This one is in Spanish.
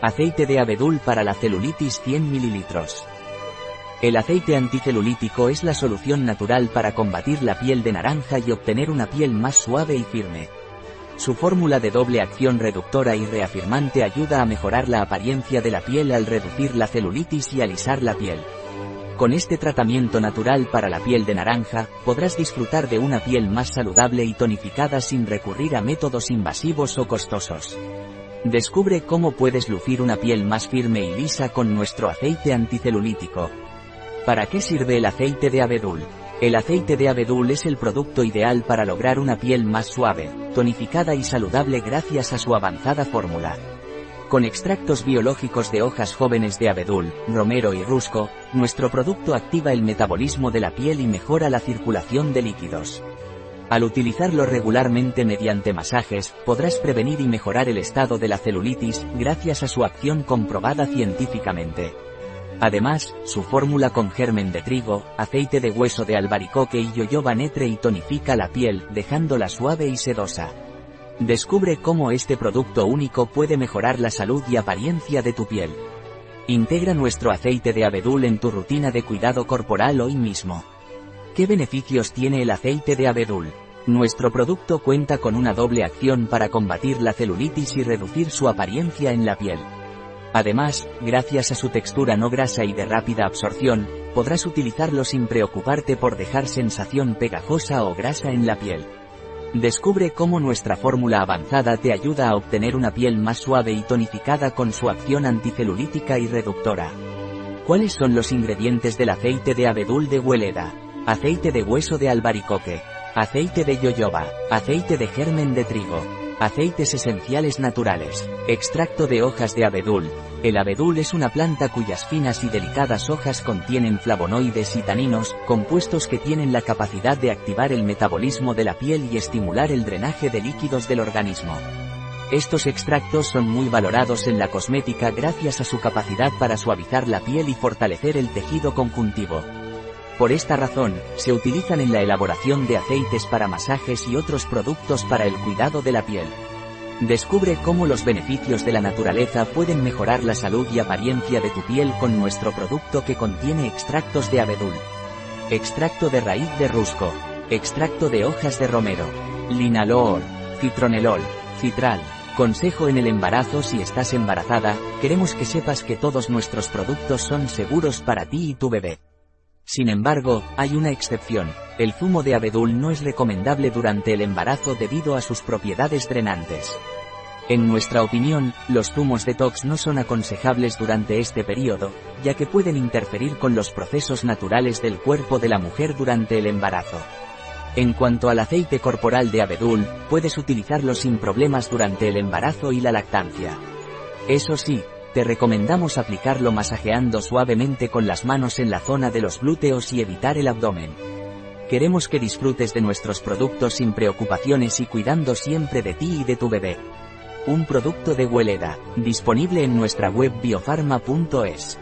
Aceite de abedul para la celulitis 100 ml. El aceite anticelulítico es la solución natural para combatir la piel de naranja y obtener una piel más suave y firme. Su fórmula de doble acción reductora y reafirmante ayuda a mejorar la apariencia de la piel al reducir la celulitis y alisar la piel. Con este tratamiento natural para la piel de naranja, podrás disfrutar de una piel más saludable y tonificada sin recurrir a métodos invasivos o costosos. Descubre cómo puedes lucir una piel más firme y lisa con nuestro aceite anticelulítico. ¿Para qué sirve el aceite de abedul? El aceite de abedul es el producto ideal para lograr una piel más suave, tonificada y saludable gracias a su avanzada fórmula. Con extractos biológicos de hojas jóvenes de abedul, romero y rusco, nuestro producto activa el metabolismo de la piel y mejora la circulación de líquidos. Al utilizarlo regularmente mediante masajes, podrás prevenir y mejorar el estado de la celulitis, gracias a su acción comprobada científicamente. Además, su fórmula con germen de trigo, aceite de hueso de albaricoque y yoyoba netre y tonifica la piel, dejándola suave y sedosa. Descubre cómo este producto único puede mejorar la salud y apariencia de tu piel. Integra nuestro aceite de abedul en tu rutina de cuidado corporal hoy mismo. ¿Qué beneficios tiene el aceite de abedul? Nuestro producto cuenta con una doble acción para combatir la celulitis y reducir su apariencia en la piel. Además, gracias a su textura no grasa y de rápida absorción, podrás utilizarlo sin preocuparte por dejar sensación pegajosa o grasa en la piel. Descubre cómo nuestra fórmula avanzada te ayuda a obtener una piel más suave y tonificada con su acción anticelulítica y reductora. ¿Cuáles son los ingredientes del aceite de abedul de hueleda? Aceite de hueso de albaricoque. Aceite de yoyoba. Aceite de germen de trigo. Aceites esenciales naturales. Extracto de hojas de abedul. El abedul es una planta cuyas finas y delicadas hojas contienen flavonoides y taninos, compuestos que tienen la capacidad de activar el metabolismo de la piel y estimular el drenaje de líquidos del organismo. Estos extractos son muy valorados en la cosmética gracias a su capacidad para suavizar la piel y fortalecer el tejido conjuntivo. Por esta razón, se utilizan en la elaboración de aceites para masajes y otros productos para el cuidado de la piel. Descubre cómo los beneficios de la naturaleza pueden mejorar la salud y apariencia de tu piel con nuestro producto que contiene extractos de abedul. Extracto de raíz de rusco. Extracto de hojas de romero. Linalool. Citronelol. Citral. Consejo en el embarazo Si estás embarazada, queremos que sepas que todos nuestros productos son seguros para ti y tu bebé. Sin embargo, hay una excepción. El zumo de abedul no es recomendable durante el embarazo debido a sus propiedades drenantes. En nuestra opinión, los zumos detox no son aconsejables durante este periodo, ya que pueden interferir con los procesos naturales del cuerpo de la mujer durante el embarazo. En cuanto al aceite corporal de abedul, puedes utilizarlo sin problemas durante el embarazo y la lactancia. Eso sí, te recomendamos aplicarlo masajeando suavemente con las manos en la zona de los glúteos y evitar el abdomen. Queremos que disfrutes de nuestros productos sin preocupaciones y cuidando siempre de ti y de tu bebé. Un producto de Hueleda, disponible en nuestra web biofarma.es.